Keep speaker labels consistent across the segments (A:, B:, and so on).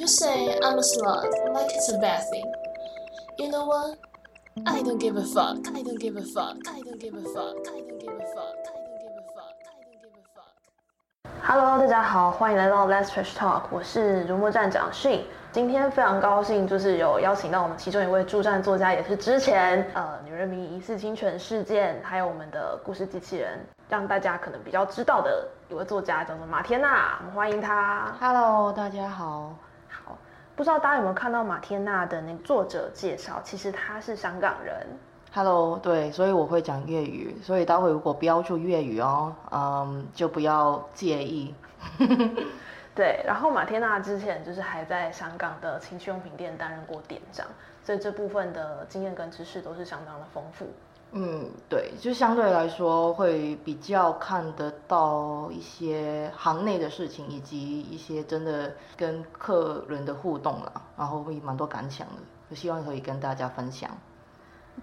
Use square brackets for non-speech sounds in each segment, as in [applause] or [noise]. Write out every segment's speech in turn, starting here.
A: You say I'm a slut, like it's a bad thing. You know what? I don't give a fuck. I don't give a fuck. I don't give a fuck. I don't give a fuck. I don't give a fuck. I don't give a fuck.
B: Hello，大家好，欢迎来到 Let's Trash Talk，我是如墨站长迅。今天非常高兴，就是有邀请到我们其中一位助战作家，也是之前呃女人迷疑似侵权事件，还有我们的故事机器人，让大家可能比较知道的一位作家，叫做马天娜，我们欢迎她。
C: Hello，大家好。
B: 好，不知道大家有没有看到马天娜的那个作者介绍？其实她是香港人。
C: Hello，对，所以我会讲粤语，所以待会如果标注粤语哦，嗯，就不要介意。[laughs]
B: 对，然后马天娜之前就是还在香港的情趣用品店担任过店长，所以这部分的经验跟知识都是相当的丰富。
C: 嗯，对，就相对来说会比较看得到一些行内的事情，以及一些真的跟客人的互动啦，然后会蛮多感想的，就希望可以跟大家分享。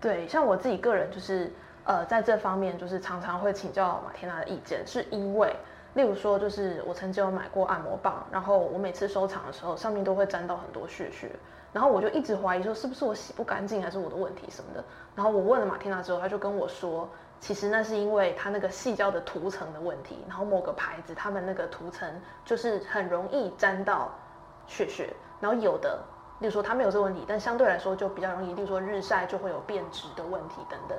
B: 对，像我自己个人就是呃，在这方面就是常常会请教马天娜的意见，是因为例如说就是我曾经有买过按摩棒，然后我每次收藏的时候上面都会沾到很多血血，然后我就一直怀疑说是不是我洗不干净，还是我的问题什么的。然后我问了马天娜之后，他就跟我说，其实那是因为它那个细胶的涂层的问题，然后某个牌子他们那个涂层就是很容易沾到血血，然后有的。例如说它没有这个问题，但相对来说就比较容易，例如说日晒就会有变质的问题等等，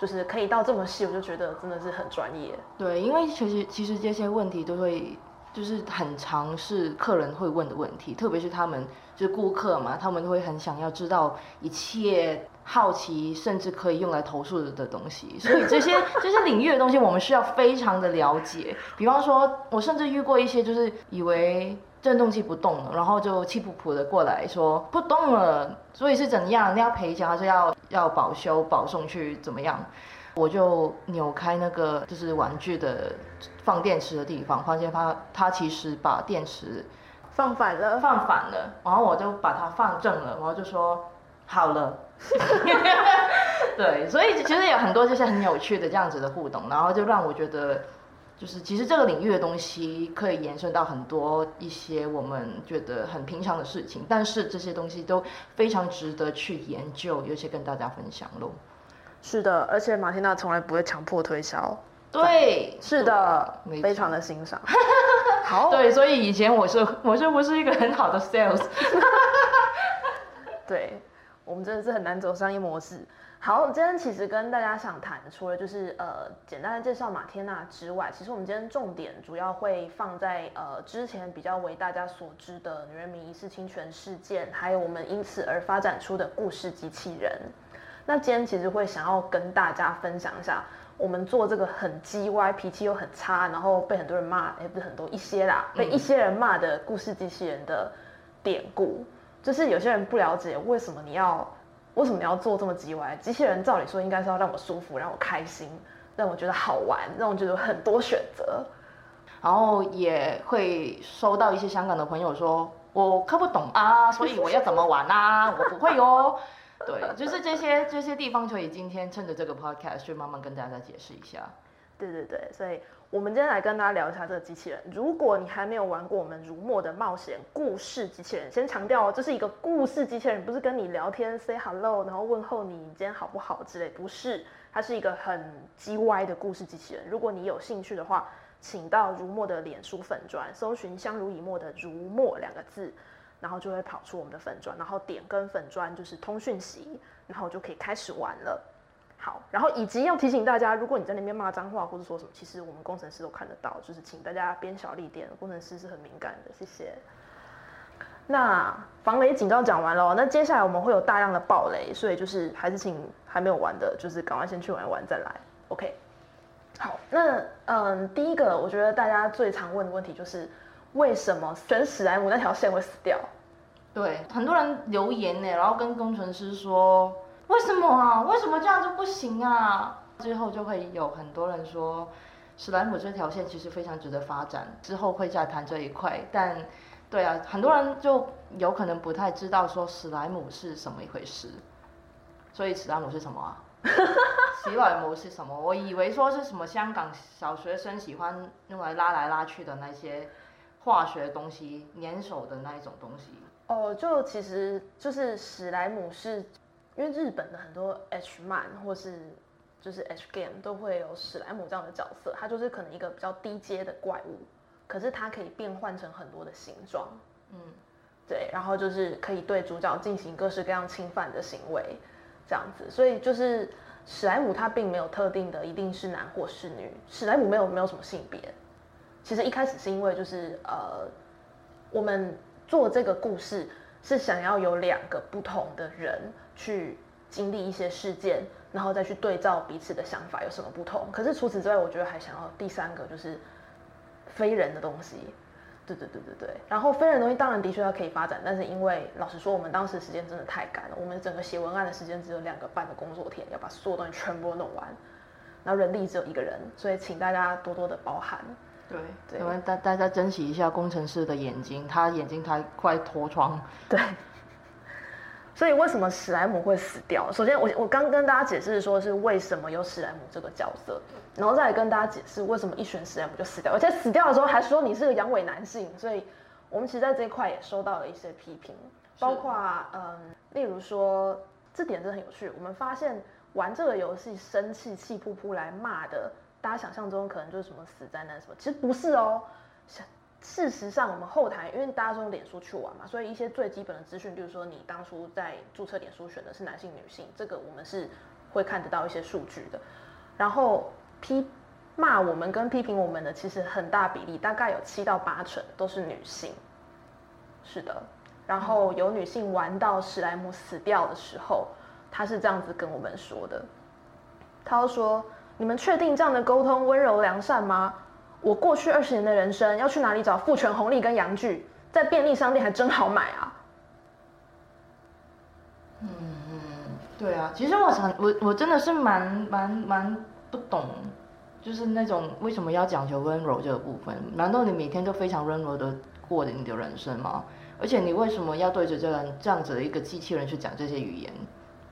B: 就是可以到这么细，我就觉得真的是很专业。
C: 对，因为其实其实这些问题都会就是很常是客人会问的问题，特别是他们就是顾客嘛，他们会很想要知道一切好奇，甚至可以用来投诉的东西。所以这些这些领域的东西，我们需要非常的了解。比方说，我甚至遇过一些就是以为。震动器不动了，然后就气噗噗的过来说不动了，所以是怎样？你要赔钱还是要要保修保送去怎么样？我就扭开那个就是玩具的放电池的地方，发现它它其实把电池
B: 放反了，
C: 放反了，然后我就把它放正了，然后就说好了。[laughs] 对，所以其实有很多就是很有趣的这样子的互动，然后就让我觉得。就是其实这个领域的东西可以延伸到很多一些我们觉得很平常的事情，但是这些东西都非常值得去研究，尤其跟大家分享喽。
B: 是的，而且马天娜从来不会强迫推销。
C: 对，
B: 是的，非常的欣赏。[laughs] 好，
C: 对，所以以前我是我是不是一个很好的 sales？
B: 对，我们真的是很难走商业模式。好，今天其实跟大家想谈，除了就是呃简单的介绍马天娜之外，其实我们今天重点主要会放在呃之前比较为大家所知的女人民疑似侵权事件，还有我们因此而发展出的故事机器人。那今天其实会想要跟大家分享一下，我们做这个很叽歪、脾气又很差，然后被很多人骂，也不是很多一些啦，被一些人骂的故事机器人的典故。就是有些人不了解为什么你要。为什么你要做这么叽歪？机器人照理说应该是要让我舒服，让我开心，让我觉得好玩，让我觉得有很多选择。
C: 然后也会收到一些香港的朋友说，我看不懂啊，所以我要怎么玩啊？我不会哦。对，就是这些这些地方，所以今天趁着这个 podcast 去慢慢跟大家解释一下。
B: 对对对，所以我们今天来跟大家聊一下这个机器人。如果你还没有玩过我们如墨的冒险故事机器人，先强调哦，这是一个故事机器人，不是跟你聊天 say hello，然后问候你今天好不好之类，不是，它是一个很叽歪的故事机器人。如果你有兴趣的话，请到如墨的脸书粉砖，搜寻相濡以沫的如墨两个字，然后就会跑出我们的粉砖，然后点跟粉砖就是通讯息，然后就可以开始玩了。好，然后以及要提醒大家，如果你在那边骂脏话或者说什么，其实我们工程师都看得到，就是请大家边小力点，工程师是很敏感的，谢谢。那防雷警告讲完了，那接下来我们会有大量的暴雷，所以就是还是请还没有玩的，就是赶快先去玩一玩再来，OK。好，那嗯，第一个我觉得大家最常问的问题就是，为什么选史莱姆那条线会死掉？
C: 对，很多人留言呢，然后跟工程师说，为什么啊？为什么这样就不行啊？之后就会有很多人说，史莱姆这条线其实非常值得发展，之后会再谈这一块。但，对啊，很多人就有可能不太知道说史莱姆是什么一回事。所以史莱姆是什么啊？史莱姆是什么？我以为说是什么香港小学生喜欢用来拉来拉去的那些化学东西粘手的那一种东西。
B: 哦，就其实就是史莱姆是，因为日本的很多 H 漫或是就是 H game 都会有史莱姆这样的角色，它就是可能一个比较低阶的怪物，可是它可以变换成很多的形状，
C: 嗯，
B: 对，然后就是可以对主角进行各式各样侵犯的行为，这样子，所以就是史莱姆它并没有特定的一定是男或是女，史莱姆没有没有什么性别，其实一开始是因为就是呃我们。做这个故事是想要有两个不同的人去经历一些事件，然后再去对照彼此的想法有什么不同。可是除此之外，我觉得还想要第三个就是非人的东西。对对对对对。然后非人东西当然的确要可以发展，但是因为老实说，我们当时时间真的太赶了，我们整个写文案的时间只有两个半的工作天，要把所有东西全部弄完，然后人力只有一个人，所以请大家多多的包涵。
C: 对，我们大大家珍惜一下工程师的眼睛，他眼睛他快脱窗。[laughs]
B: 对，所以为什么史莱姆会死掉？首先，我我刚跟大家解释说是为什么有史莱姆这个角色，然后再来跟大家解释为什么一选史莱姆就死掉，而且死掉的时候还说你是个阳痿男性，所以我们其实在这一块也收到了一些批评，包括嗯，例如说这点真的很有趣，我们发现玩这个游戏生气气扑扑来骂的。大家想象中可能就是什么死灾难什么，其实不是哦。事实上，我们后台因为大家是用脸书去玩嘛，所以一些最基本的资讯，比如说你当初在注册脸书选的是男性女性，这个我们是会看得到一些数据的。然后批骂我们跟批评我们的，其实很大比例，大概有七到八成都是女性。是的。然后有女性玩到史莱姆死掉的时候，她是这样子跟我们说的，她说。你们确定这样的沟通温柔良善吗？我过去二十年的人生要去哪里找父权红利跟洋剧？在便利商店还真好买啊！
C: 嗯嗯，对啊，其实我想，我我真的是蛮蛮蛮不懂，就是那种为什么要讲求温柔这个部分？难道你每天都非常温柔的过你的人生吗？而且你为什么要对着这样这样子的一个机器人去讲这些语言？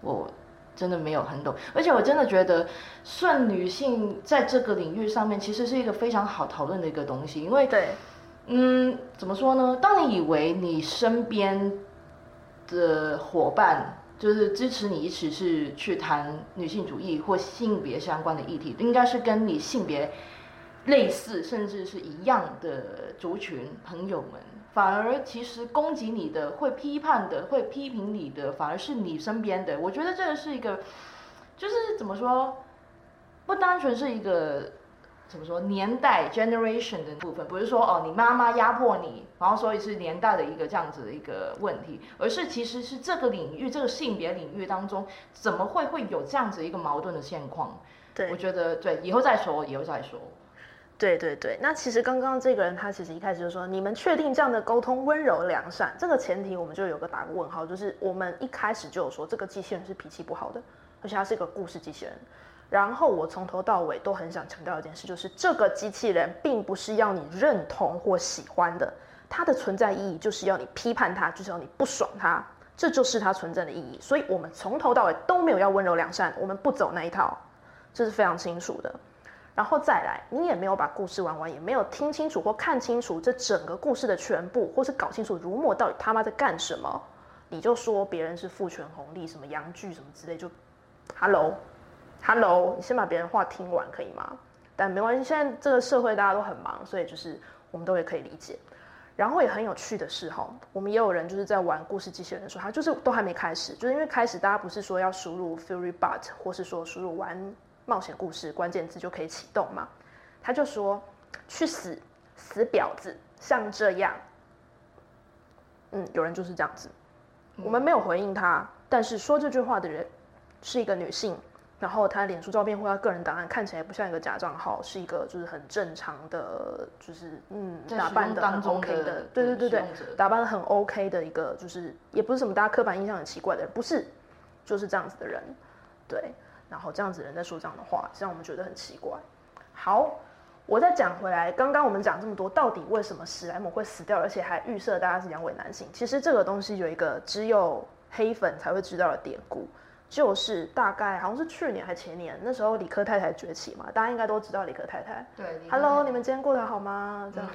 C: 我。真的没有很懂，而且我真的觉得，算女性在这个领域上面，其实是一个非常好讨论的一个东西。因为，
B: 对，
C: 嗯，怎么说呢？当你以为你身边的伙伴就是支持你一起是去谈女性主义或性别相关的议题，应该是跟你性别类似甚至是一样的族群朋友们。反而其实攻击你的、会批判的、会批评你的，反而是你身边的。我觉得这个是一个，就是怎么说，不单纯是一个怎么说年代 generation 的部分，不是说哦你妈妈压迫你，然后所以是年代的一个这样子的一个问题，而是其实是这个领域、这个性别领域当中，怎么会会有这样子一个矛盾的现况？
B: 对，
C: 我觉得对，以后再说，以后再说。
B: 对对对，那其实刚刚这个人他其实一开始就说，你们确定这样的沟通温柔良善？这个前提我们就有个打个问号，就是我们一开始就有说这个机器人是脾气不好的，而且它是一个故事机器人。然后我从头到尾都很想强调一件事，就是这个机器人并不是要你认同或喜欢的，它的存在意义就是要你批判它，就是要你不爽它，这就是它存在的意义。所以我们从头到尾都没有要温柔良善，我们不走那一套，这是非常清楚的。然后再来，你也没有把故事玩完，也没有听清楚或看清楚这整个故事的全部，或是搞清楚如墨到底他妈在干什么，你就说别人是父权红利，什么洋剧什么之类，就，hello，hello，你先把别人话听完可以吗？但没关系，现在这个社会大家都很忙，所以就是我们都也可以理解。然后也很有趣的是哈，我们也有人就是在玩故事机器人的时候，他就是都还没开始，就是因为开始大家不是说要输入 Fury But，或是说输入玩。冒险故事关键字就可以启动嘛？他就说：“去死，死婊子，像这样。”嗯，有人就是这样子。我们没有回应他，但是说这句话的人是一个女性，然后她脸书照片或她个人档案看起来不像一个假账号，是一个就是很正常的，就是嗯，打扮的很 OK 的，对对对对，打扮的很 OK 的一个，就是也不是什么大家刻板印象很奇怪的人，不是，就是这样子的人，对。然后这样子人在说这样的话，让我们觉得很奇怪。好，我再讲回来，刚刚我们讲这么多，到底为什么史莱姆会死掉，而且还预设大家是阳痿男性？其实这个东西有一个只有黑粉才会知道的典故，就是大概好像是去年还前年，那时候理科太太崛起嘛，大家应该都知道理科太太。
C: 对
B: ，Hello，你们今天过得好吗？这样，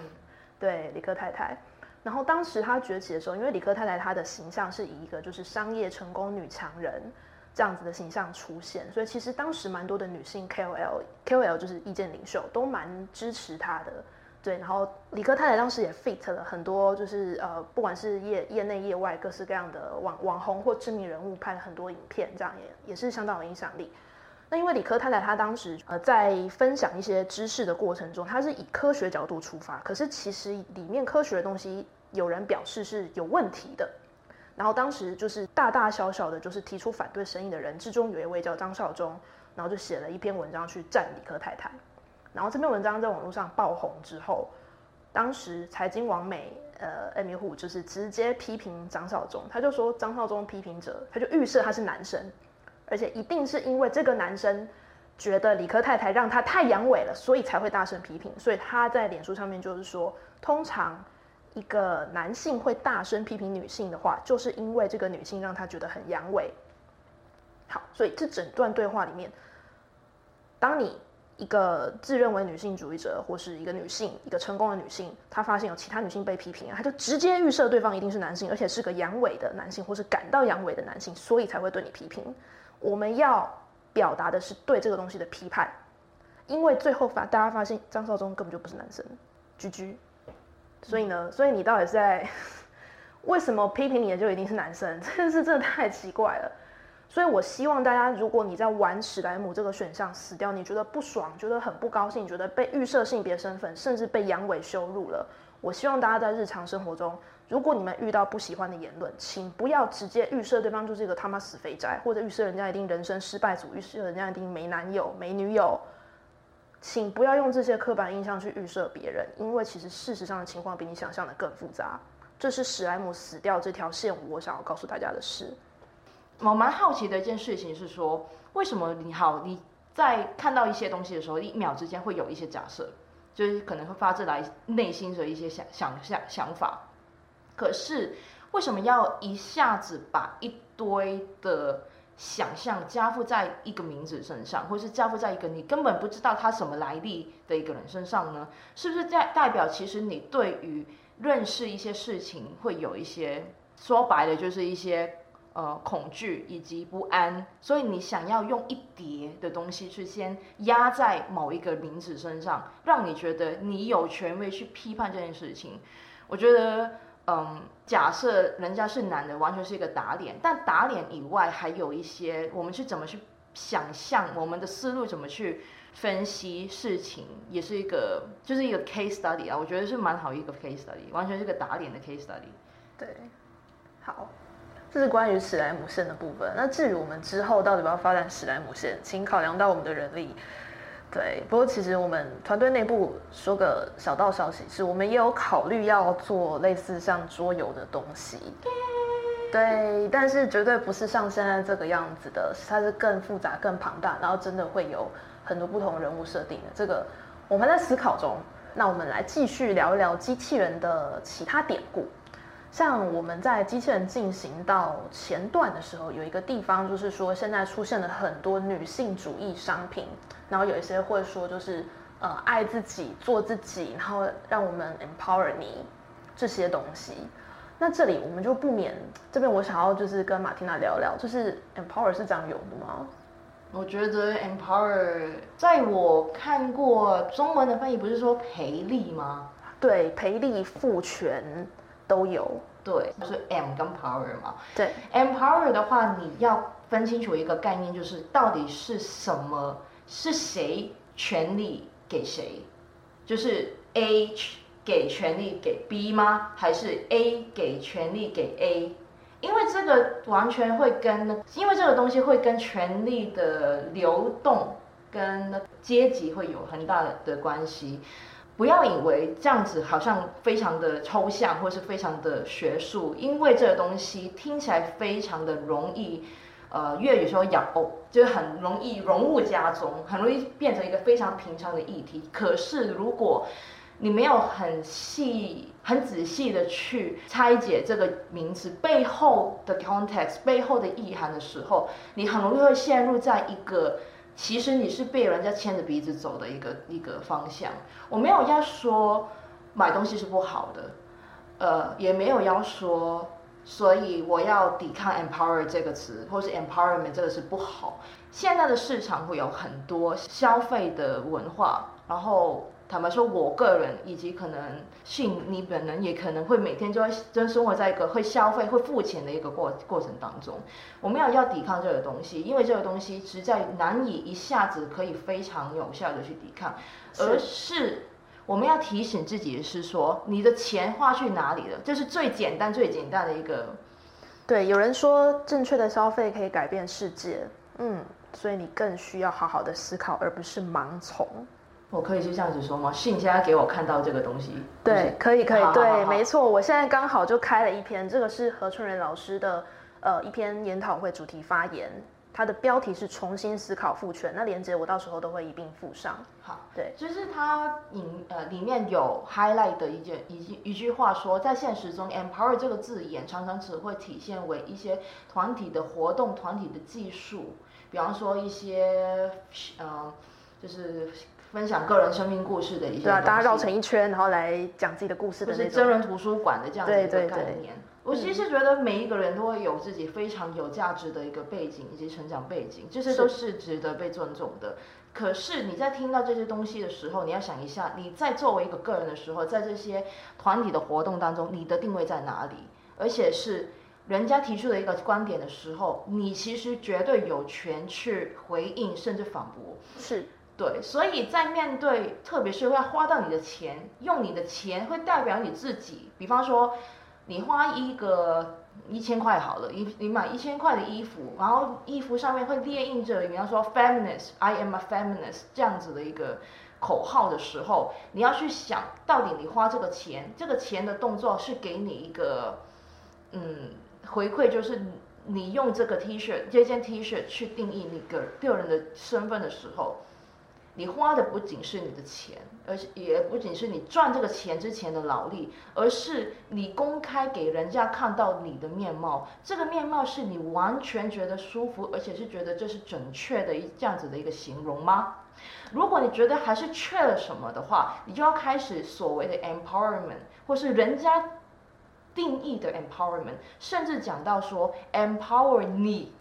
B: 对，理科太太。然后当时她崛起的时候，因为理科太太她的形象是以一个就是商业成功女强人这样子的形象出现，所以其实当时蛮多的女性 KOL，KOL 就是意见领袖，都蛮支持她的。对，然后理科太太当时也 fit 了很多，就是呃，不管是业业内业外各式各样的网网红或知名人物，拍了很多影片，这样也也是相当有影响力。那因为理科太太她当时呃在分享一些知识的过程中，她是以科学角度出发，可是其实里面科学的东西有人表示是有问题的。然后当时就是大大小小的，就是提出反对声音的人之中，有一位叫张少忠，然后就写了一篇文章去赞理科太太。然后这篇文章在网络上爆红之后，当时财经网美呃艾米虎就是直接批评张少忠，他就说张少忠批评者，他就预设他是男生，而且一定是因为这个男生觉得理科太太让他太阳痿了，所以才会大声批评。所以他在脸书上面就是说，通常一个男性会大声批评女性的话，就是因为这个女性让他觉得很阳痿。好，所以这整段对话里面，当你一个自认为女性主义者，或是一个女性，一个成功的女性，她发现有其他女性被批评，她就直接预设对方一定是男性，而且是个阳痿的男性，或是感到阳痿的男性，所以才会对你批评。我们要表达的是对这个东西的批判，因为最后发大家发现张少忠根本就不是男生，居居。所以呢，所以你到底是在 [laughs] 为什么批评你的就一定是男生？这件事真的太奇怪了。所以，我希望大家，如果你在玩史莱姆这个选项死掉，你觉得不爽，觉得很不高兴，觉得被预设性别身份，甚至被阳痿羞辱了，我希望大家在日常生活中，如果你们遇到不喜欢的言论，请不要直接预设对方就是一个他妈死肥宅，或者预设人家一定人生失败组，预设人家一定没男友没女友，请不要用这些刻板印象去预设别人，因为其实事实上的情况比你想象的更复杂。这是史莱姆死掉这条线，我想要告诉大家的事。
C: 我蛮好奇的一件事情是说，为什么你好你在看到一些东西的时候，一秒之间会有一些假设，就是可能会发自来内心的一些想想象想法，可是为什么要一下子把一堆的想象加附在一个名字身上，或是加附在一个你根本不知道他什么来历的一个人身上呢？是不是代代表其实你对于认识一些事情会有一些说白了就是一些。呃，恐惧以及不安，所以你想要用一叠的东西去先压在某一个名字身上，让你觉得你有权威去批判这件事情。我觉得，嗯，假设人家是男的，完全是一个打脸，但打脸以外，还有一些我们是怎么去想象，我们的思路怎么去分析事情，也是一个就是一个 case study 啊。我觉得是蛮好一个 case study，完全是个打脸的 case study。
B: 对，好。这是关于史莱姆线的部分。那至于我们之后到底要不要发展史莱姆线，请考量到我们的人力。对，不过其实我们团队内部说个小道消息，是我们也有考虑要做类似像桌游的东西。对，但是绝对不是像现在这个样子的，它是更复杂、更庞大，然后真的会有很多不同人物设定的。这个我们在思考中。那我们来继续聊一聊机器人的其他典故。像我们在机器人进行到前段的时候，有一个地方就是说，现在出现了很多女性主义商品，然后有一些会说就是呃爱自己做自己，然后让我们 empower 你这些东西。那这里我们就不免这边我想要就是跟马蒂娜聊聊，就是 empower 是这样用的吗？
C: 我觉得 empower 在我看过中文的翻译不是说培力吗？
B: 对，培力赋权。都有，
C: 对，就是 M 跟 Power 嘛。
B: 对
C: ，Empower 的话，你要分清楚一个概念，就是到底是什么，是谁权利给谁？就是 A 给权利给 B 吗？还是 A 给权利给 A？因为这个完全会跟，因为这个东西会跟权力的流动跟阶级会有很大的关系。不要以为这样子好像非常的抽象，或是非常的学术，因为这个东西听起来非常的容易，呃，粤语说咬，就是很容易融入家中，很容易变成一个非常平常的议题。可是如果你没有很细、很仔细的去拆解这个名词背后的 context、背后的意涵的时候，你很容易会陷入在一个。其实你是被人家牵着鼻子走的一个一个方向。我没有要说买东西是不好的，呃，也没有要说，所以我要抵抗 empower 这个词，或是 empowerment 这个词不好。现在的市场会有很多消费的文化，然后坦白说，我个人以及可能信你本人也可能会每天就会真生活在一个会消费、会付钱的一个过过程当中。我们要要抵抗这个东西，因为这个东西实在难以一下子可以非常有效的去抵抗，而是我们要提醒自己的是说，你的钱花去哪里了？这是最简单、最简单的一个。
B: 对，有人说正确的消费可以改变世界，嗯，所以你更需要好好的思考，而不是盲从。
C: 我可以是这样子说吗？信现在给我看到这个东西，
B: 对，可以可以，
C: 好好
B: 对，没错，我现在刚好就开了一篇，这个是何春仁老师的呃一篇研讨会主题发言，它的标题是重新思考父权，那连接我到时候都会一并附上。
C: 好，
B: 对，
C: 就是它引呃里面有 highlight 的一件一句一句话说，在现实中 empower 这个字眼常常只会体现为一些团体的活动、团体的技术，比方说一些呃就是分享个人生命故事的一些
B: 对啊，大家绕成一圈，然后来讲自己的故事
C: 就
B: 的那种。
C: 是真人图书馆的这样子一个
B: 对对对
C: 概念。我其实觉得每一个人都会有自己非常有价值的一个背景以及成长背景，这些都是值得被尊重的。可是你在听到这些东西的时候，你要想一下，你在作为一个个人的时候，在这些团体的活动当中，你的定位在哪里？而且是人家提出的一个观点的时候，你其实绝对有权去回应甚至反驳。
B: 是
C: 对，所以在面对，特别是要花到你的钱，用你的钱会代表你自己。比方说，你花一个一千块好了，你你买一千块的衣服，然后衣服上面会列印着，比方说 “feminist”，“I am a feminist” 这样子的一个口号的时候，你要去想到底你花这个钱，这个钱的动作是给你一个嗯回馈，就是你用这个 T 恤这件 T 恤去定义你个个人的身份的时候。你花的不仅是你的钱，而且也不仅是你赚这个钱之前的劳力，而是你公开给人家看到你的面貌。这个面貌是你完全觉得舒服，而且是觉得这是准确的一这样子的一个形容吗？如果你觉得还是缺了什么的话，你就要开始所谓的 empowerment，或是人家定义的 empowerment，甚至讲到说 empower 你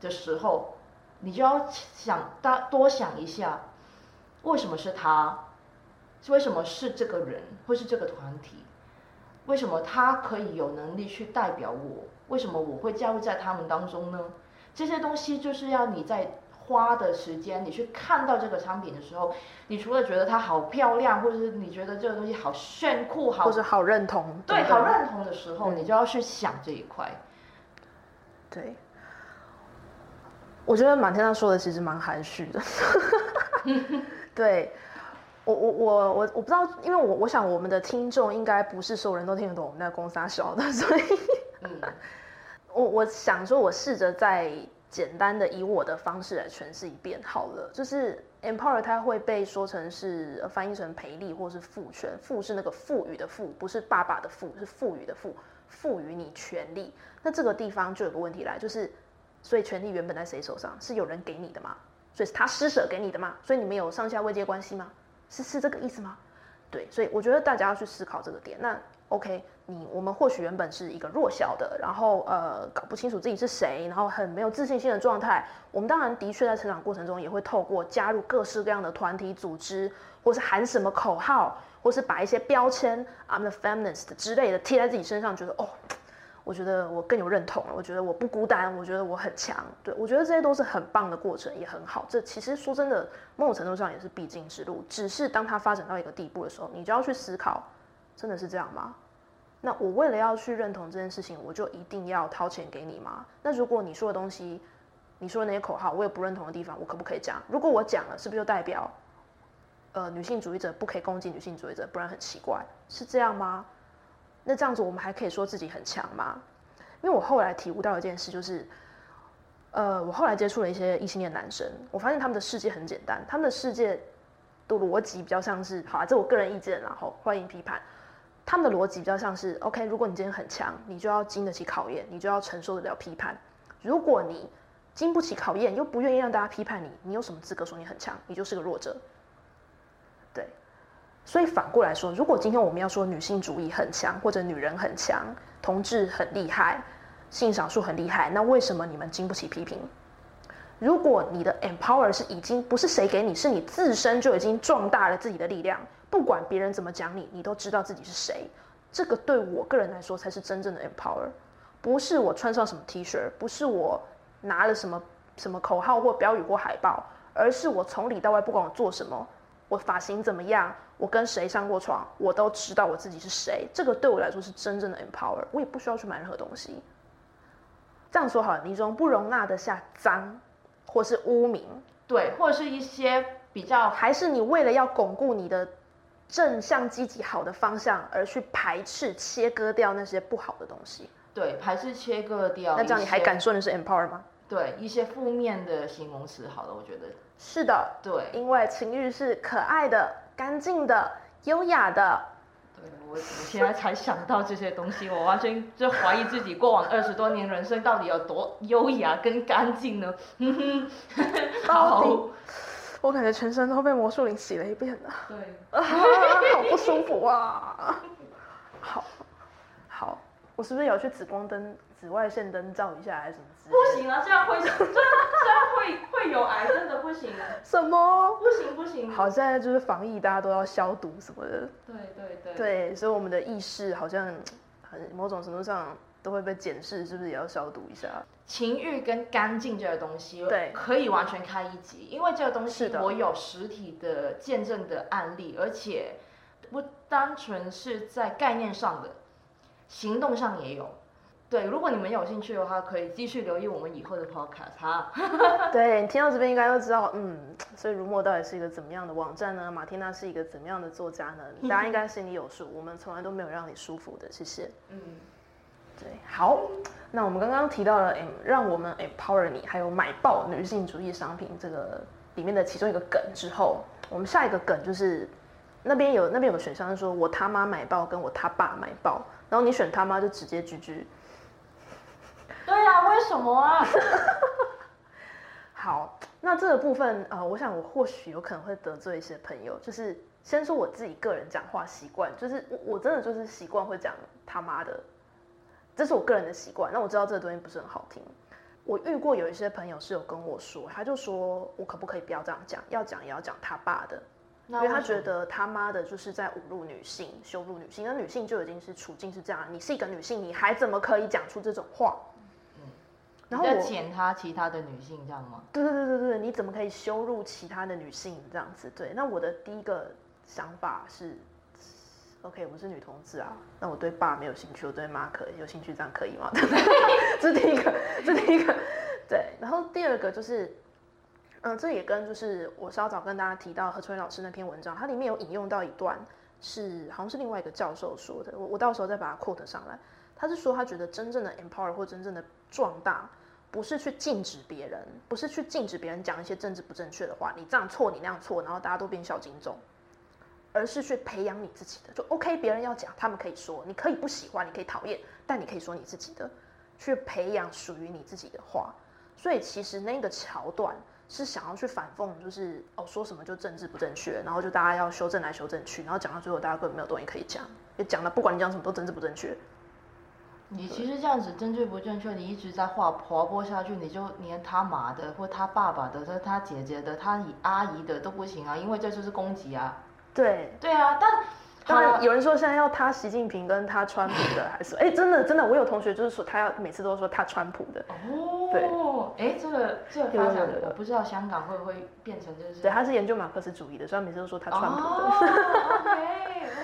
C: 的时候，你就要想大多想一下。为什么是他？是为什么是这个人，或是这个团体？为什么他可以有能力去代表我？为什么我会加入在他们当中呢？这些东西就是要你在花的时间，你去看到这个商品的时候，你除了觉得它好漂亮，或者是你觉得这个东西好炫酷、好
B: 或者好认同，
C: 对好认同的时候，
B: 嗯
C: 你就要去想这一块。
B: 对，我觉得马天娜说的其实蛮含蓄的。[laughs] 对，我我我我我不知道，因为我我想我们的听众应该不是所有人都听得懂我们那个公司小的，所以
C: 嗯，[laughs]
B: 我我想说，我试着再简单的以我的方式来诠释一遍好了。就是 empower 它会被说成是呃翻译成培力或是赋权，赋是那个赋予的赋，不是爸爸的赋，是赋予的赋，赋予你权利。那这个地方就有个问题来，就是所以权利原本在谁手上？是有人给你的吗？所以是他施舍给你的吗？所以你们有上下位阶关系吗？是是这个意思吗？对，所以我觉得大家要去思考这个点。那 OK，你我们或许原本是一个弱小的，然后呃搞不清楚自己是谁，然后很没有自信心的状态。我们当然的确在成长过程中也会透过加入各式各样的团体组织，或是喊什么口号，或是把一些标签 I'm the feminist 之类的贴在自己身上，觉得哦。我觉得我更有认同了，我觉得我不孤单，我觉得我很强，对我觉得这些都是很棒的过程，也很好。这其实说真的，某种程度上也是必经之路。只是当它发展到一个地步的时候，你就要去思考，真的是这样吗？那我为了要去认同这件事情，我就一定要掏钱给你吗？那如果你说的东西，你说的那些口号，我有不认同的地方，我可不可以讲？如果我讲了，是不是就代表，呃，女性主义者不可以攻击女性主义者，不然很奇怪，是这样吗？那这样子我们还可以说自己很强吗？因为我后来体悟到一件事，就是，呃，我后来接触了一些异性恋男生，我发现他们的世界很简单，他们的世界的逻辑比较像是，好啊，这我个人意见，然后欢迎批判。他们的逻辑比较像是，OK，如果你今天很强，你就要经得起考验，你就要承受得了批判。如果你经不起考验，又不愿意让大家批判你，你有什么资格说你很强？你就是个弱者。对，所以反过来说，如果今天我们要说女性主义很强，或者女人很强，同志很厉害，性少数很厉害，那为什么你们经不起批评？如果你的 empower 是已经不是谁给你，是你自身就已经壮大了自己的力量，不管别人怎么讲你，你都知道自己是谁。这个对我个人来说才是真正的 empower，不是我穿上什么 T 恤，不是我拿了什么什么口号或标语或海报，而是我从里到外，不管我做什么，我发型怎么样，我跟谁上过床，我都知道我自己是谁。这个对我来说是真正的 empower，我也不需要去买任何东西。这样说好了，你容不容纳得下脏？或是污名，
C: 对，或者是一些比较，
B: 还是你为了要巩固你的正向、积极、好的方向而去排斥、切割掉那些不好的东西？
C: 对，排斥、切割掉。
B: 那这样你还敢说你是 empower 吗？
C: 对，一些负面的形容词，好了，我觉得
B: 是的，
C: 对，
B: 因为情欲是可爱的、干净的、优雅的。
C: 我我现在才想到这些东西，我完全就怀疑自己过往二十多年人生到底有多优雅跟干净呢？
B: 好，我感觉全身都被魔术灵洗了一遍了。
C: 对，[laughs]
B: 好不舒服啊！好，好，我是不是有去紫光灯、紫外线灯照一下，还是什么？
C: 不行啊，这样会，[laughs] 这样这样会会有癌，真的不行。
B: 什么？
C: 不行不行。
B: 好，现在就是防疫，大家都要消毒什么的。
C: 对对对。
B: 对，所以我们的意识好像很某种程度上都会被检视，是不是也要消毒一下？
C: 情欲跟干净这个东西，
B: 对，
C: 可以完全开一集，因为这个东西我有实体的见证的案例，而且不单纯是在概念上的，行动上也有。对，如果你们有兴趣的话，可以继续留意我们以后的 podcast 哈。[laughs]
B: 对，你听到这边应该都知道，嗯，所以如墨到底是一个怎么样的网站呢？马蒂娜是一个怎么样的作家呢？大家应该心里有数。我们从来都没有让你舒服的，谢谢。嗯，对，好，那我们刚刚提到了，哎，让我们 empower 你，还有买爆女性主义商品这个里面的其中一个梗之后，我们下一个梗就是那边有那边有个选项是说我他妈买爆跟我他爸买爆，然后你选他妈就直接拒拒。
C: 对呀，为什么啊？[laughs]
B: 好，那这个部分呃，我想我或许有可能会得罪一些朋友。就是先说我自己个人讲话习惯，就是我我真的就是习惯会讲他妈的，这是我个人的习惯。那我知道这个东西不是很好听。我遇过有一些朋友是有跟我说，他就说我可不可以不要这样讲，要讲也要讲他爸的，因为他觉得他妈的就是在侮辱女性、羞辱女性。那女性就已经是处境是这样，你是一个女性，你还怎么可以讲出这种话？
C: 然后我谴他其他的女性这样吗？
B: 对对对对对，你怎么可以羞辱其他的女性这样子？对，那我的第一个想法是，OK，我是女同志啊，那我对爸没有兴趣，我对妈可有兴趣，这样可以吗？[laughs] [laughs] 这是第一个，这第一个，对。然后第二个就是，嗯，这也跟就是我稍早跟大家提到何春老师那篇文章，它里面有引用到一段，是好像是另外一个教授说的，我我到时候再把它 quote 上来。他是说，他觉得真正的 empower 或真正的壮大，不是去禁止别人，不是去禁止别人讲一些政治不正确的话，你这样错，你那样错，然后大家都变小金种，而是去培养你自己的。就 OK，别人要讲，他们可以说，你可以不喜欢，你可以讨厌，但你可以说你自己的，去培养属于你自己的话。所以其实那个桥段是想要去反讽，就是哦，说什么就政治不正确，然后就大家要修正来修正去，然后讲到最后，大家根本没有东西可以讲，也讲了，不管你讲什么都政治不正确。
C: 你其实这样子正确不正确？你一直在划划拨下去，你就连他妈的，或他爸爸的，他他姐姐的，他阿姨的都不行啊，因为这就是攻击啊。
B: 对。
C: 对啊，但
B: 当然有人说现在要他习近平跟他川普的，还是哎，真的真的，我有同学就是说他要每次都说他川普的。
C: 哦。对。哎，这个这个发展，我不知道香港会不会变成就是。
B: 对，他是研究马克思主义的，所以每次都说他川普的。[laughs]
C: OK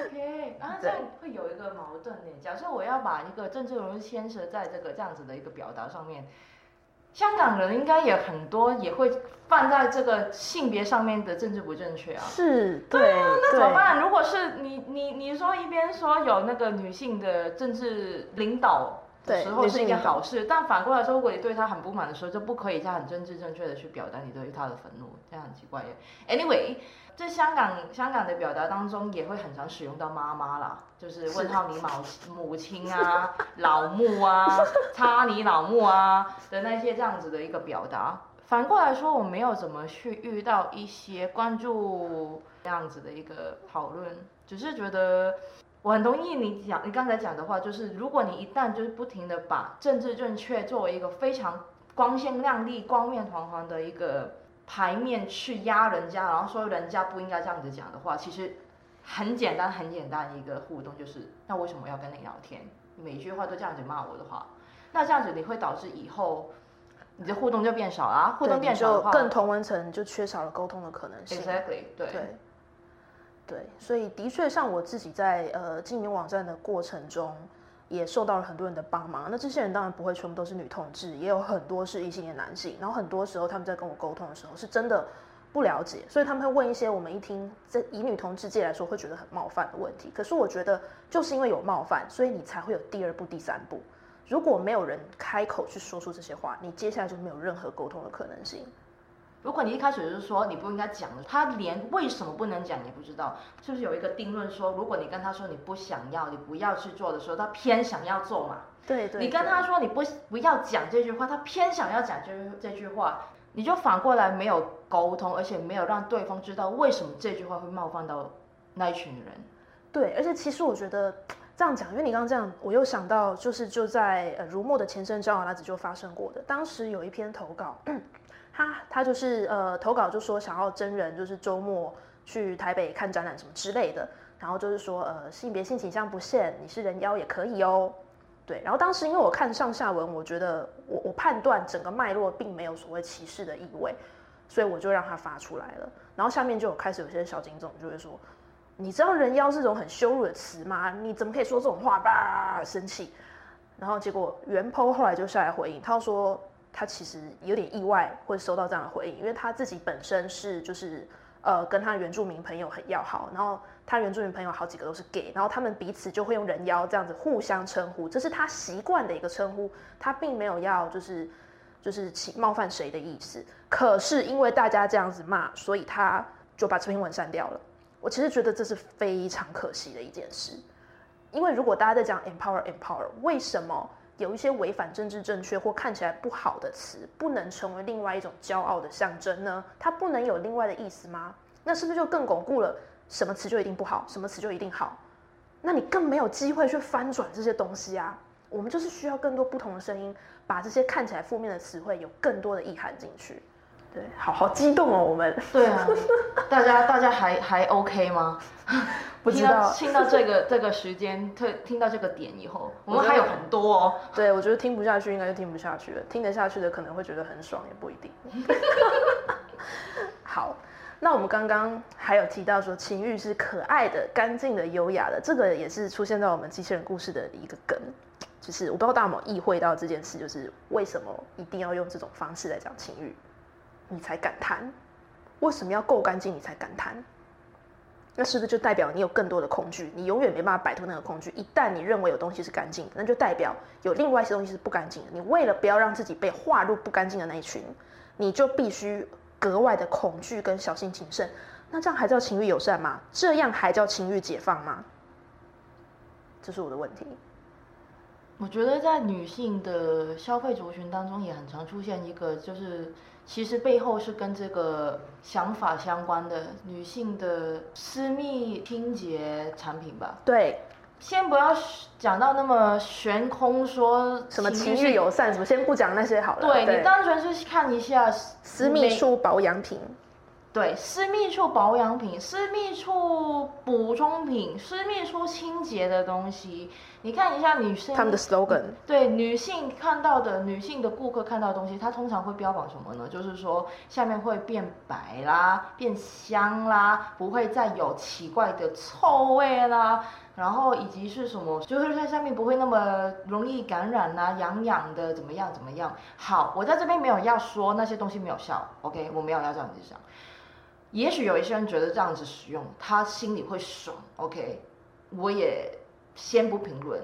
C: OK，啊，这样会有一个矛盾呢。假设我要把一个政治人物牵涉在这个这样子的一个表达上面，香港人应该也很多也会放在这个性别上面的政治不正确啊。
B: 是，
C: 对啊，那怎么办？如果是你你你说一边说有那个女性的政治领导。的时候是一件好事，但反过来说，如果你对他很不满的时候，就不可以这样很政治正确的去表达你对他的愤怒，这样很奇怪耶。Anyway，在香港香港的表达当中，也会很常使用到妈妈啦，就是问号你 [laughs] 母母亲啊、老母啊、擦你老母啊的那些这样子的一个表达。反过来说，我没有怎么去遇到一些关注这样子的一个讨论，只是觉得我很同意你讲你刚才讲的话，就是如果你一旦就是不停的把政治正确作为一个非常光鲜亮丽、光面堂皇的一个牌面去压人家，然后说人家不应该这样子讲的话，其实很简单很简单的一个互动就是，那为什么要跟你聊天？你每一句话都这样子骂我的话，那这样子你会导致以后你的互动就变少啊，互动变少的话，
B: 更同文层就缺少了沟通的可能性。
C: exactly 对
B: 对，对，所以的确，像我自己在呃经营网站的过程中，也受到了很多人的帮忙。那这些人当然不会全部都是女同志，也有很多是异性的男性。然后很多时候他们在跟我沟通的时候，是真的不了解，所以他们会问一些我们一听在以女同志界来说会觉得很冒犯的问题。可是我觉得，就是因为有冒犯，所以你才会有第二步、第三步。如果没有人开口去说出这些话，你接下来就没有任何沟通的可能性。
C: 如果你一开始就是说你不应该讲的，他连为什么不能讲也不知道，是不是有一个定论说，如果你跟他说你不想要，你不要去做的时候，他偏想要做嘛？
B: 对对，
C: 你跟他说你不不要讲这句话，他偏想要讲这这句话，你就反过来没有沟通，而且没有让对方知道为什么这句话会冒犯到那一群人。
B: 对，而且其实我觉得这样讲，因为你刚刚这样，我又想到，就是就在呃如墨的前身《招摇拉子》就发生过的。当时有一篇投稿，他他就是呃投稿就说想要真人，就是周末去台北看展览什么之类的，然后就是说呃性别性倾向不限，你是人妖也可以哦。对，然后当时因为我看上下文，我觉得我我判断整个脉络并没有所谓歧视的意味，所以我就让他发出来了。然后下面就有开始有些小警总就会说，你知道人妖是种很羞辱的词吗？你怎么可以说这种话吧？生气。然后结果袁剖后来就下来回应，他说他其实有点意外会收到这样的回应，因为他自己本身是就是呃跟他原住民朋友很要好，然后他原住民朋友好几个都是 gay，然后他们彼此就会用人妖这样子互相称呼，这是他习惯的一个称呼，他并没有要就是就是起冒犯谁的意思。可是因为大家这样子骂，所以他就把这篇文删掉了。我其实觉得这是非常可惜的一件事，因为如果大家在讲 empower empower，为什么有一些违反政治正确或看起来不好的词，不能成为另外一种骄傲的象征呢？它不能有另外的意思吗？那是不是就更巩固了什么词就一定不好，什么词就一定好？那你更没有机会去翻转这些东西啊！我们就是需要更多不同的声音，把这些看起来负面的词汇有更多的意涵进去。对，好好激动哦，我们
C: 对啊，大家大家还还 OK 吗？
B: 不知
C: 听到
B: 道，
C: 听到这个 [laughs] 这个时间，特听到这个点以后，我们还有很多哦。
B: 对我觉得听不下去应该就听不下去了，听得下去的可能会觉得很爽，也不一定。[laughs] 好，那我们刚刚还有提到说情欲是可爱的、干净的、优雅的，这个也是出现在我们机器人故事的一个梗。就是我不知道大家有没有意会到这件事，就是为什么一定要用这种方式来讲情欲，你才敢谈？为什么要够干净你才敢谈？那是不是就代表你有更多的恐惧？你永远没办法摆脱那个恐惧。一旦你认为有东西是干净的，那就代表有另外一些东西是不干净的。你为了不要让自己被划入不干净的那一群，你就必须格外的恐惧跟小心谨慎。那这样还叫情欲友善吗？这样还叫情欲解放吗？这是我的问题。
C: 我觉得在女性的消费族群当中，也很常出现一个，就是其实背后是跟这个想法相关的女性的私密清洁产品吧。
B: 对，
C: 先不要讲到那么悬空，说
B: 什么情
C: 是
B: 欲友善，什么先不讲那些好了。
C: 对你单纯是看一下
B: 私密处保养品，
C: 对，私密处保养品、私密处补充品、私密处清洁的东西，你看一下女生
B: 他们的 slogan，
C: 对女性看到的女性的顾客看到的东西，它通常会标榜什么呢？就是说下面会变白啦、变香啦，不会再有奇怪的臭味啦，然后以及是什么，就是在下面不会那么容易感染啦、痒痒的，怎么样怎么样？好，我在这边没有要说那些东西没有效，OK，我没有要这样子想。也许有一些人觉得这样子使用，他心里会爽，OK，我也先不评论。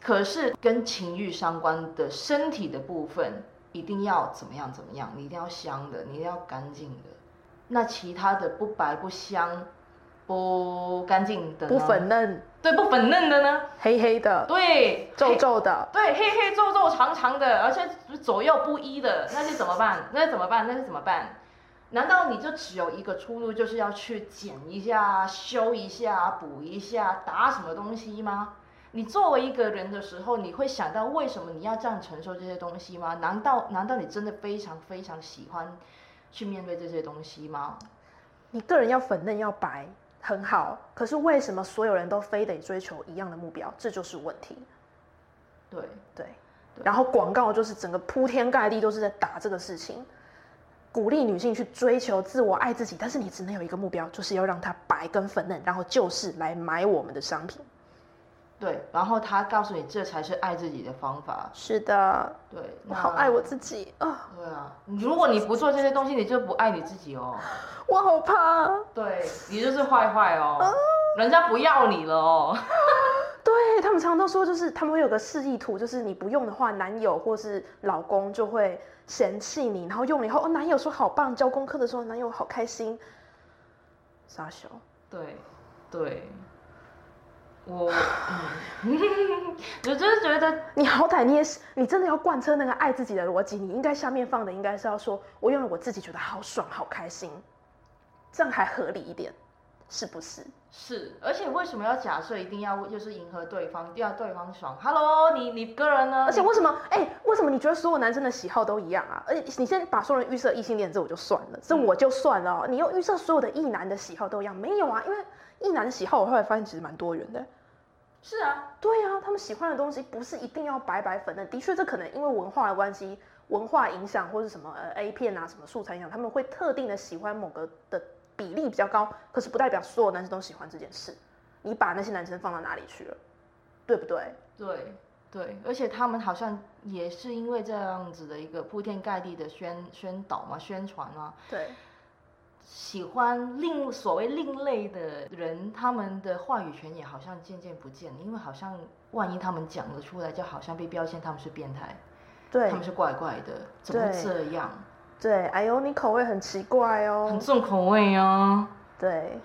C: 可是跟情欲相关的身体的部分，一定要怎么样怎么样？你一定要香的，你一定要干净的。那其他的不白不香、不干净的
B: 不粉嫩，
C: 对不粉嫩的呢？
B: 黑黑的，
C: 对，
B: 皱皱的，
C: 对，黑黑皱皱长长的，而且左右不一的，那是怎么办？那是怎么办？那是怎么办？难道你就只有一个出路，就是要去剪一下、修一下、补一下、打什么东西吗？你作为一个人的时候，你会想到为什么你要这样承受这些东西吗？难道难道你真的非常非常喜欢去面对这些东西吗？
B: 你个人要粉嫩要白很好，可是为什么所有人都非得追求一样的目标？这就是问题。
C: 对，
B: 对，然后广告就是整个铺天盖地都是在打这个事情，鼓励女性去追求自我爱自己，但是你只能有一个目标，就是要让她白跟粉嫩，然后就是来买我们的商品。
C: 对，然后他告诉你这才是爱自己的方法。
B: 是的，
C: 对，
B: 我好爱我自己啊！
C: 对啊，如果你不做这些东西，你就不爱你自己哦。
B: 我好怕，
C: 对你就是坏坏哦，人家不要你了哦。
B: 对他们常常都说，就是他们会有个示意图，就是你不用的话，男友或是老公就会嫌弃你，然后用了以后，哦，男友说好棒，交功课的时候男友好开心，傻笑。
C: 对，对。我，[laughs] 我就是觉得
B: 你好歹你也是，你真的要贯彻那个爱自己的逻辑，你应该下面放的应该是要说，我用了我自己觉得好爽好开心，这样还合理一点，是不是？
C: 是，而且为什么要假设一定要就是迎合对方，一定要对方爽？Hello，你你个人呢？
B: 而且为什么？哎，为什么你觉得所有男生的喜好都一样啊？而且你先把所有人预设异性恋，这我就算了，这我就算了。你又预设所有的异男的喜好都一样，没有啊？因为异男的喜好，我后来发现其实蛮多元的。
C: 是啊，
B: 对啊，他们喜欢的东西不是一定要白白粉嫩。的确，这可能因为文化的关系、文化影响或者什么呃 A 片啊、什么素材影响，他们会特定的喜欢某个的比例比较高。可是不代表所有男生都喜欢这件事。你把那些男生放到哪里去了？对不对？
C: 对对，而且他们好像也是因为这样子的一个铺天盖地的宣宣导嘛、宣传啊。
B: 对。
C: 喜欢另所谓另类的人，他们的话语权也好像渐渐不见了，因为好像万一他们讲了出来，就好像被标签他们是变态，
B: 对，
C: 他们是怪怪的，怎么这样？
B: 对，哎呦，你口味很奇怪哦，
C: 很重口味哦。
B: 对，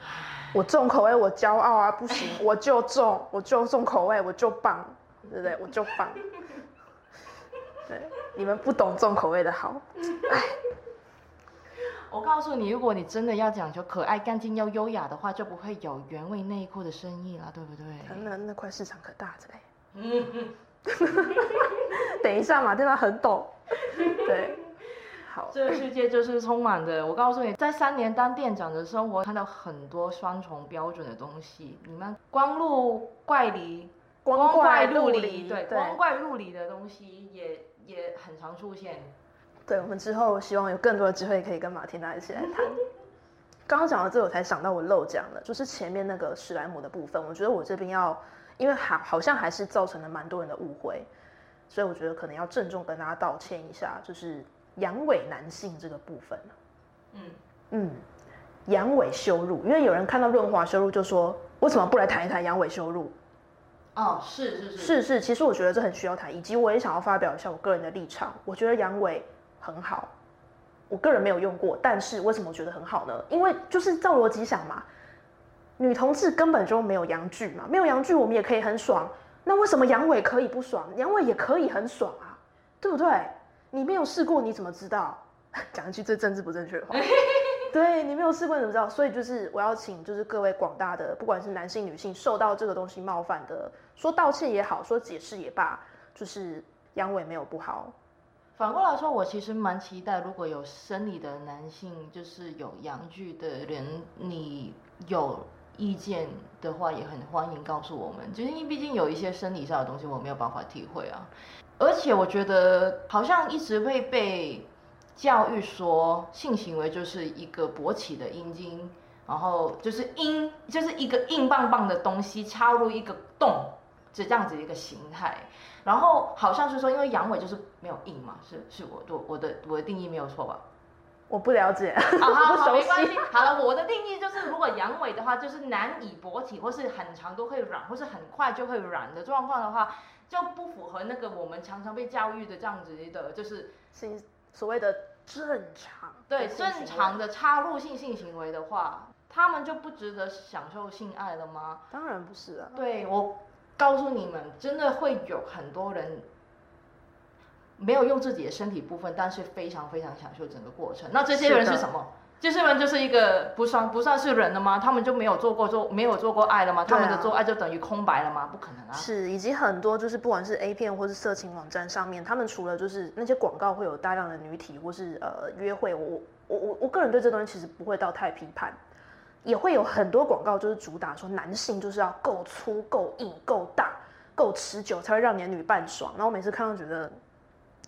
B: 我重口味，我骄傲啊，不行，我就重，我就重口味，我就棒，对不对？我就棒。对，你们不懂重口味的好，哎。
C: 我告诉你，如果你真的要讲究可爱、干净又优雅的话，就不会有原味内裤的生意了，对不对？
B: 那那块市场可大着嘞。嗯，[laughs] 等一下嘛，对他很懂。对，好。
C: 这个世界就是充满的。我告诉你，在三年当店长的生活，看到很多双重标准的东西。你们光路怪离，
B: 光怪陆
C: 离，对，光怪陆离的东西也也很常出现。
B: 对，我们之后希望有更多的机会可以跟马天娜一起来谈。[laughs] 刚刚讲到这，我才想到我漏讲了，就是前面那个史莱姆的部分，我觉得我这边要，因为好好像还是造成了蛮多人的误会，所以我觉得可能要郑重跟大家道歉一下，就是阳痿男性这个部分。嗯嗯，阳痿羞辱，因为有人看到润滑羞辱就说，为什么不来谈一谈阳痿羞辱？
C: 哦，是是是
B: 是是，其实我觉得这很需要谈，以及我也想要发表一下我个人的立场，我觉得阳痿。很好，我个人没有用过，但是为什么我觉得很好呢？因为就是照逻辑想嘛，女同志根本就没有阳具嘛，没有阳具我们也可以很爽，那为什么阳痿可以不爽，阳痿也可以很爽啊？对不对？你没有试过你怎么知道？[laughs] 讲一句最政治不正确的话，[laughs] 对你没有试过你怎么知道？所以就是我要请就是各位广大的不管是男性女性受到这个东西冒犯的，说道歉也好，说解释也罢，就是阳痿没有不好。
C: 反过来说，我其实蛮期待，如果有生理的男性，就是有阳具的人，你有意见的话，也很欢迎告诉我们。就是因为毕竟有一些生理上的东西，我没有办法体会啊。而且我觉得，好像一直会被教育说，性行为就是一个勃起的阴茎，然后就是阴，就是一个硬棒棒的东西插入一个洞，就这样子一个形态。然后好像是说，因为阳痿就是没有硬嘛，是是我我我的我的定义没有错吧？
B: 我不了解，
C: 好 [laughs] 好没关系。好了，我的定义就是，如果阳痿的话，就是难以勃起，或是很长都会软，或是很快就会软的状况的话，就不符合那个我们常常被教育的这样子的，就是
B: 性所谓的正常。
C: 对正常的插入性性行为的话，他们就不值得享受性爱了吗？
B: 当然不是啊。
C: 对我。告诉你们，真的会有很多人没有用自己的身体部分，但是非常非常享受整个过程。那这些人是什么？机器人就是一个不算不算是人了吗？他们就没有做过做没有做过爱了吗？
B: 啊
C: 他们的做爱就等于空白了吗？不可能啊！
B: 是，以及很多就是不管是 A 片或是色情网站上面，他们除了就是那些广告会有大量的女体或是呃约会，我我我我个人对这东西其实不会到太批判，也会有很多广告就是主打说男性就是要够粗、够硬、够大、够持久才会让你的女伴爽，然后我每次看到觉得，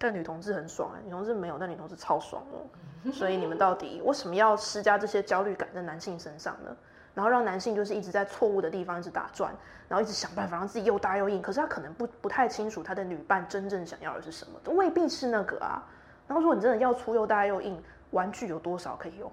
B: 但女同志很爽哎、女同志没有，但女同志超爽哦，所以你们到底为什么要施加这些焦虑感在男性身上呢？然后让男性就是一直在错误的地方一直打转，然后一直想办法让自己又大又硬，可是他可能不不太清楚他的女伴真正想要的是什么，未必是那个啊。然后如果你真的要粗又大又硬，玩具有多少可以用，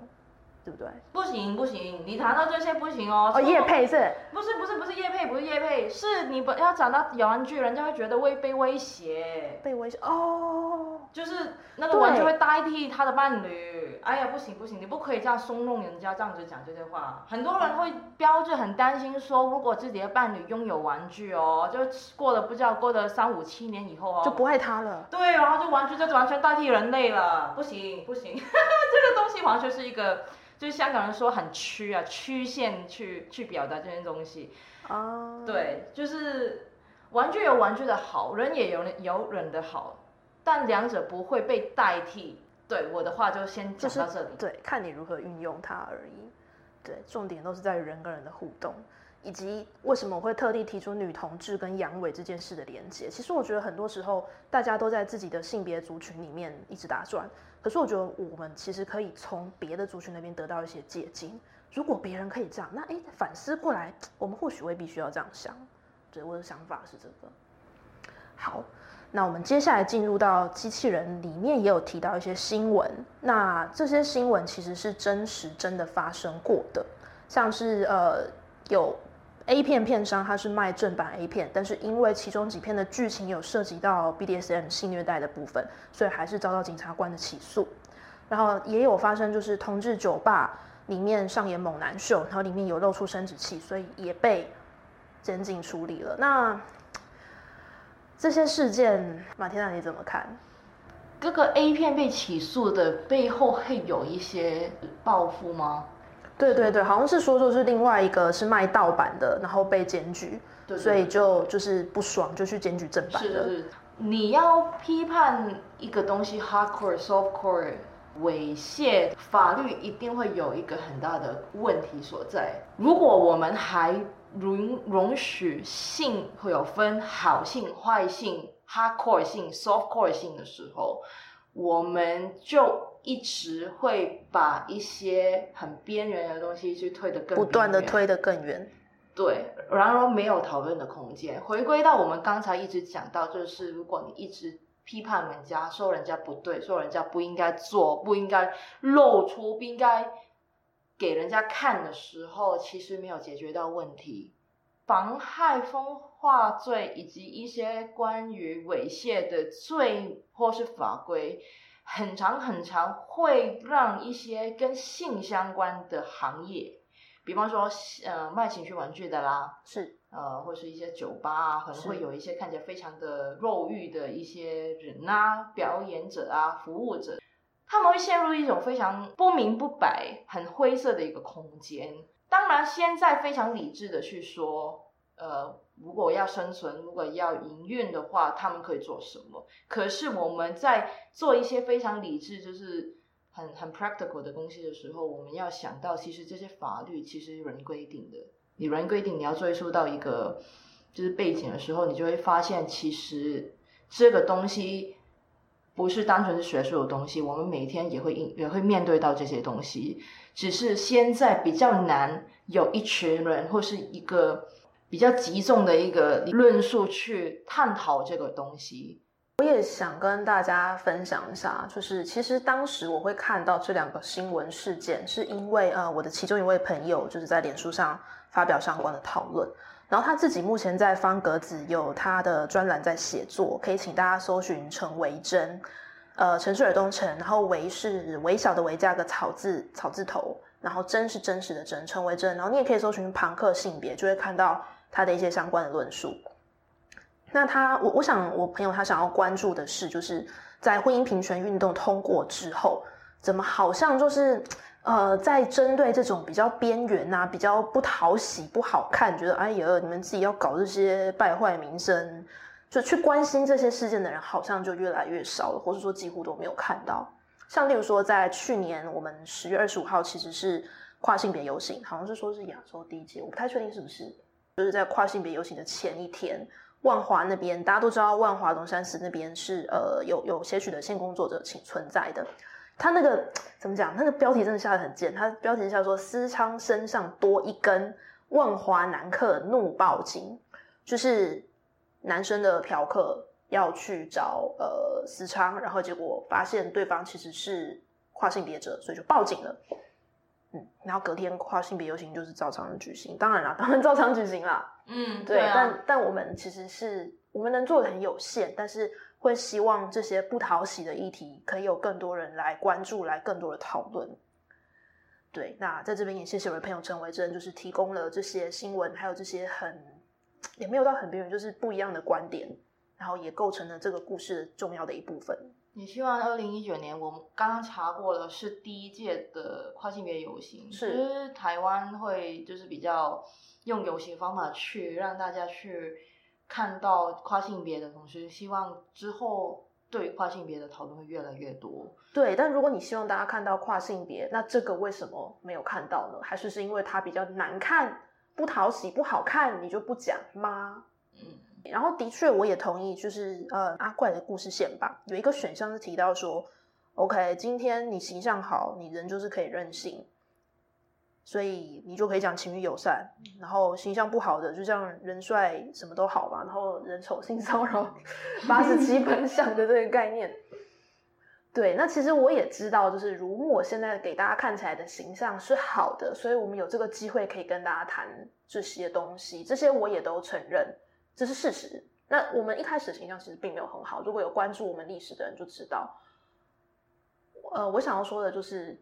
B: 对不对？
C: 不行不行，你谈到这些不行哦。
B: 哦，叶配是
C: 不是不是不是叶配，不是叶配，是你不要讲到玩具，人家会觉得会被威胁，
B: 被威胁哦，
C: 就是那个玩具会代替他的伴侣。哎呀，不行不行，你不可以这样松弄人家，这样子讲这些话。很多人会标志很担心说，如果自己的伴侣拥有玩具哦，就过了不知道过了三五七年以后哦，
B: 就不爱他了。
C: 对，然后就玩具就完全代替人类了，不行不行，[laughs] 这个东西完全是一个，就是香港人说很曲啊，曲线去去表达这些东西。
B: 啊，
C: 对，就是玩具有玩具的好，人也有有人的好，但两者不会被代替。对我的话就先讲到这里。
B: 对，看你如何运用它而已。对，重点都是在于人跟人的互动，以及为什么我会特地提出女同志跟阳痿这件事的连接。其实我觉得很多时候大家都在自己的性别族群里面一直打转，可是我觉得我们其实可以从别的族群那边得到一些借鉴。如果别人可以这样，那诶反思过来，我们或许未必需要这样想。对，我的想法是这个。好，那我们接下来进入到机器人里面，也有提到一些新闻。那这些新闻其实是真实真的发生过的，像是呃有 A 片片商他是卖正版 A 片，但是因为其中几片的剧情有涉及到 BDSM 性虐待的部分，所以还是遭到检察官的起诉。然后也有发生就是同志酒吧里面上演猛男秀，然后里面有露出生殖器，所以也被监禁处理了。那这些事件，马天娜你怎么看？
C: 这个 A 片被起诉的背后会有一些报复吗？
B: 对对对，好像是说就是另外一个是卖盗版的，然后被检举，
C: 对
B: 所以就就是不爽，就去检举正版的。
C: 是是，你要批判一个东西 hardcore、softcore、猥亵，法律一定会有一个很大的问题所在。如果我们还容容许性会有分好性、坏性、hardcore 性、softcore 性的时候，我们就一直会把一些很边缘的东西去推得更
B: 不断的推得更远。
C: 对，然而没有讨论的空间。回归到我们刚才一直讲到，就是如果你一直批判人家，说人家不对，说人家不应该做，不应该露出，不应该给人家看的时候，其实没有解决到问题。妨害风化罪以及一些关于猥亵的罪或是法规，很长很长，会让一些跟性相关的行业。比方说，呃，卖情趣玩具的啦，
B: 是，
C: 呃，或是一些酒吧啊，可能
B: 是
C: 会有一些看起来非常的肉欲的一些人啊，表演者啊，服务者，他们会陷入一种非常不明不白、很灰色的一个空间。当然，现在非常理智的去说，呃，如果要生存，如果要营运的话，他们可以做什么？可是我们在做一些非常理智，就是很很 practical 的东西的时候，我们要想到，其实这些法律其实有人规定的。你人规定你要追溯到一个就是背景的时候，你就会发现，其实这个东西不是单纯是学术的东西，我们每天也会应也会面对到这些东西，只是现在比较难有一群人或是一个比较集中的一个论述去探讨这个东西。
B: 我也想跟大家分享一下，就是其实当时我会看到这两个新闻事件，是因为呃我的其中一位朋友就是在脸书上发表相关的讨论，然后他自己目前在方格子有他的专栏在写作，可以请大家搜寻陈维珍，呃陈是尔东陈，然后维是微小的维加个草字草字头，然后真是真实的真陈维珍，然后你也可以搜寻朋克性别，就会看到他的一些相关的论述。那他，我我想，我朋友他想要关注的是，就是在婚姻平权运动通过之后，怎么好像就是，呃，在针对这种比较边缘呐、比较不讨喜、不好看，觉得哎呀，你们自己要搞这些败坏名声，就去关心这些事件的人，好像就越来越少了，或者说几乎都没有看到。像例如说，在去年我们十月二十五号其实是跨性别游行，好像是说是亚洲第一届，我不太确定是不是，就是在跨性别游行的前一天，万华那边大家都知道，万华龙山寺那边是呃有有些许的性工作者请存在的。他那个怎么讲？那个标题真的下的很贱。他标题下说思昌身上多一根，万华男客怒报警，就是男生的嫖客要去找呃思昌，然后结果发现对方其实是跨性别者，所以就报警了。嗯，然后隔天跨性别游行就是照常举行，当然啦，当然照常举行啦。
C: 嗯，
B: 对，
C: 啊，
B: 但但我们其实是我们能做的很有限，但是会希望这些不讨喜的议题可以有更多人来关注，来更多的讨论。对，那在这边也谢谢我的朋友陈维正，就是提供了这些新闻，还有这些很也没有到很边缘，就是不一样的观点，然后也构成了这个故事的重要的一部分。
C: 也希望二零一九年，我们刚刚查过了，是第一届的跨性别游行，
B: 是
C: 就是台湾会就是比较用游行方法去让大家去看到跨性别的同时，希望之后对跨性别的讨论会越来越多。
B: 对，但如果你希望大家看到跨性别，那这个为什么没有看到呢？还是是因为它比较难看、不讨喜、不好看，你就不讲吗？
C: 嗯，
B: 然后的确，我也同意，就是呃阿怪的故事线吧，有一个选项是提到说，OK，今天你形象好，你人就是可以任性，所以你就可以讲情侣友善，然后形象不好的就像人帅什么都好嘛，然后人丑性骚扰 [laughs] 八十七分像的这个概念。对，那其实我也知道，就是如墨现在给大家看起来的形象是好的，所以我们有这个机会可以跟大家谈这些东西，这些我也都承认，这是事实。那我们一开始的形象其实并没有很好，如果有关注我们历史的人就知道。呃，我想要说的就是，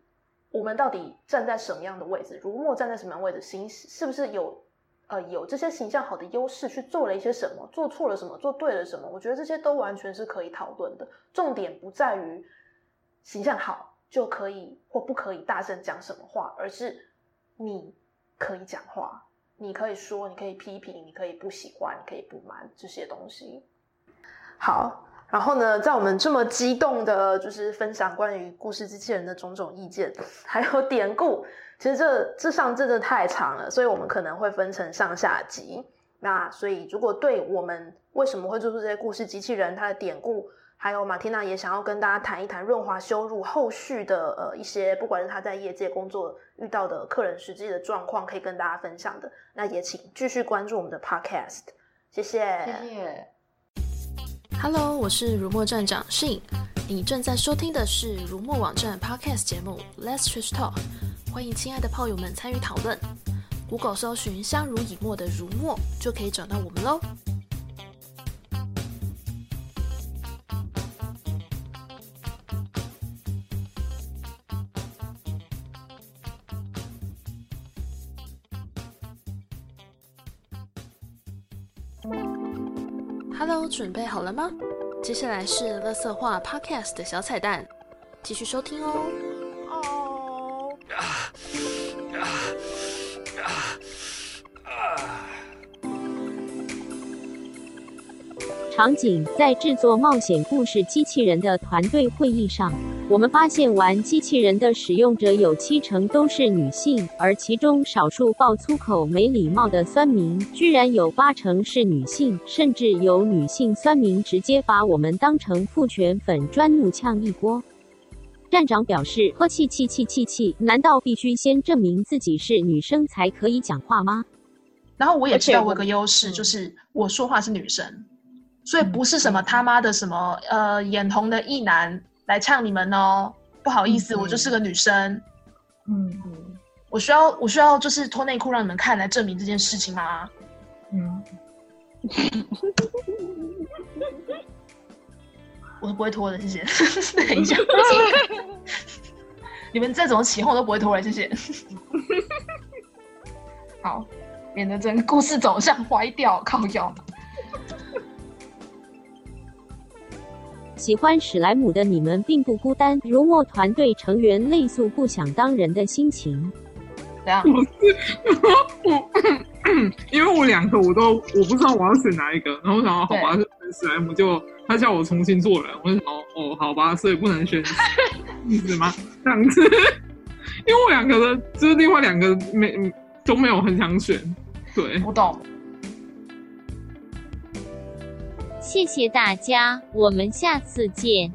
B: 我们到底站在什么样的位置？如墨站在什么样位置？形是不是有呃有这些形象好的优势去做了一些什么？做错了什么？做对了什么？我觉得这些都完全是可以讨论的。重点不在于形象好就可以或不可以大声讲什么话，而是你可以讲话，你可以说，你可以批评，你可以不喜欢，你可以不满这些东西。好，然后呢，在我们这么激动的，就是分享关于故事机器人的种种意见，还有典故，其实这这上真的太长了，所以我们可能会分成上下集。那所以，如果对我们为什么会做出这些故事机器人它的典故，还有马缇娜也想要跟大家谈一谈润滑修入后续的呃一些，不管是他在业界工作遇到的客人实际的状况，可以跟大家分享的，那也请继续关注我们的 podcast，谢谢，
C: 谢谢。
A: Hello，我是如墨站长 Shin，你正在收听的是如墨网站 Podcast 节目 Let's Trash Talk，欢迎亲爱的炮友们参与讨论。Google 搜寻“相濡以沫”的如墨，就可以找到我们喽。Hello，准备好了吗？接下来是乐色话 Podcast 的小彩蛋，继续收听哦。
B: 哦，
D: 场景在制作冒险故事机器人的团队会议上，我们发现玩机器人的使用者有七成都是女性，而其中少数爆粗口、没礼貌的酸民，居然有八成是女性，甚至有女性酸民直接把我们当成父权粉专怒呛一锅。站长表示：“呵气气气气气！难道必须先证明自己是女生才可以讲话吗？
E: 然后我也
D: 而且我
E: 知道我有个优势，就是我说话是女生，所以不是什么他妈的什么呃眼红的异男来唱你们哦。不好意思，
D: 嗯
E: 我就是个女生，
D: 嗯
E: 我需要我需要就是脱内裤让你们看来证明这件事情吗？
D: 嗯，
E: 我是不会脱的，谢谢。[laughs] 等一下，[laughs] 你们再怎么起哄我都不会脱了，谢谢。[laughs] 好，免得整个故事走向歪掉，靠腰。
D: 喜欢史莱姆的你们并不孤单，如墨团队成员泪诉不想当人的心情。
E: 怎样？
F: 我是我，因为我两个我都我不知道我要选哪一个，然后我想要好吧，选史莱姆，就他叫我重新做人，我就想哦好吧，所以不能选 [laughs] 意思吗？这样子，因为我两个的，就是另外两个没都没有很想选，对，
E: 我懂。
D: 谢谢大家，我们下次见。